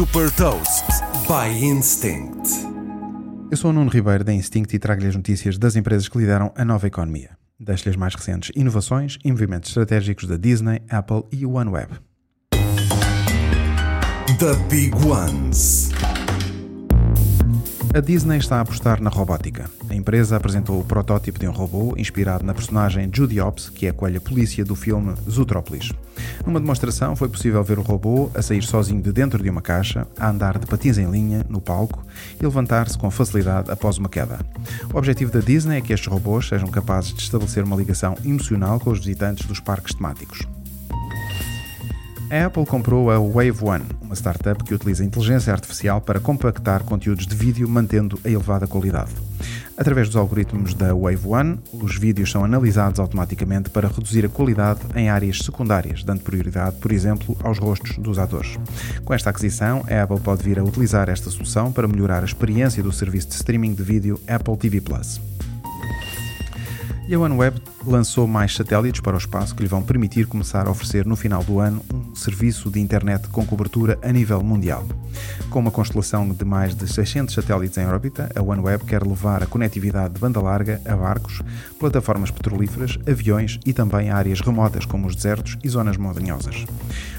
Super Toast by Instinct. Eu sou o Nuno Ribeiro da Instinct e trago-lhe as notícias das empresas que lideram a nova economia. Deixo-lhe as mais recentes inovações e movimentos estratégicos da Disney, Apple e OneWeb. The Big Ones. A Disney está a apostar na robótica. A empresa apresentou o protótipo de um robô inspirado na personagem Judy Hopps, que é a coelha polícia do filme Zootrópolis. Numa demonstração foi possível ver o robô a sair sozinho de dentro de uma caixa, a andar de patins em linha no palco e levantar-se com facilidade após uma queda. O objetivo da Disney é que estes robôs sejam capazes de estabelecer uma ligação emocional com os visitantes dos parques temáticos. A Apple comprou a Wave One, uma startup que utiliza inteligência artificial para compactar conteúdos de vídeo mantendo a elevada qualidade. Através dos algoritmos da Wave One, os vídeos são analisados automaticamente para reduzir a qualidade em áreas secundárias, dando prioridade, por exemplo, aos rostos dos atores. Com esta aquisição, a Apple pode vir a utilizar esta solução para melhorar a experiência do serviço de streaming de vídeo Apple TV Plus. E a OneWeb lançou mais satélites para o espaço que lhe vão permitir começar a oferecer no final do ano um serviço de internet com cobertura a nível mundial. Com uma constelação de mais de 600 satélites em órbita, a OneWeb quer levar a conectividade de banda larga a barcos, plataformas petrolíferas, aviões e também a áreas remotas como os desertos e zonas montanhosas.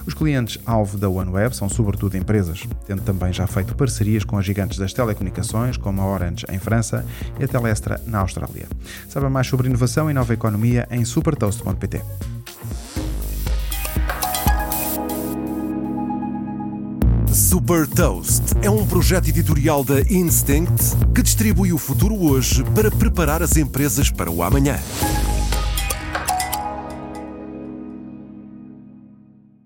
Os clientes alvo da OneWeb são sobretudo empresas, tendo também já feito parcerias com as gigantes das telecomunicações como a Orange em França e a Telestra na Austrália. Saiba mais sobre inovação e nova economia em supertoast.pt. Super Toast é um projeto editorial da Instinct que distribui o futuro hoje para preparar as empresas para o amanhã.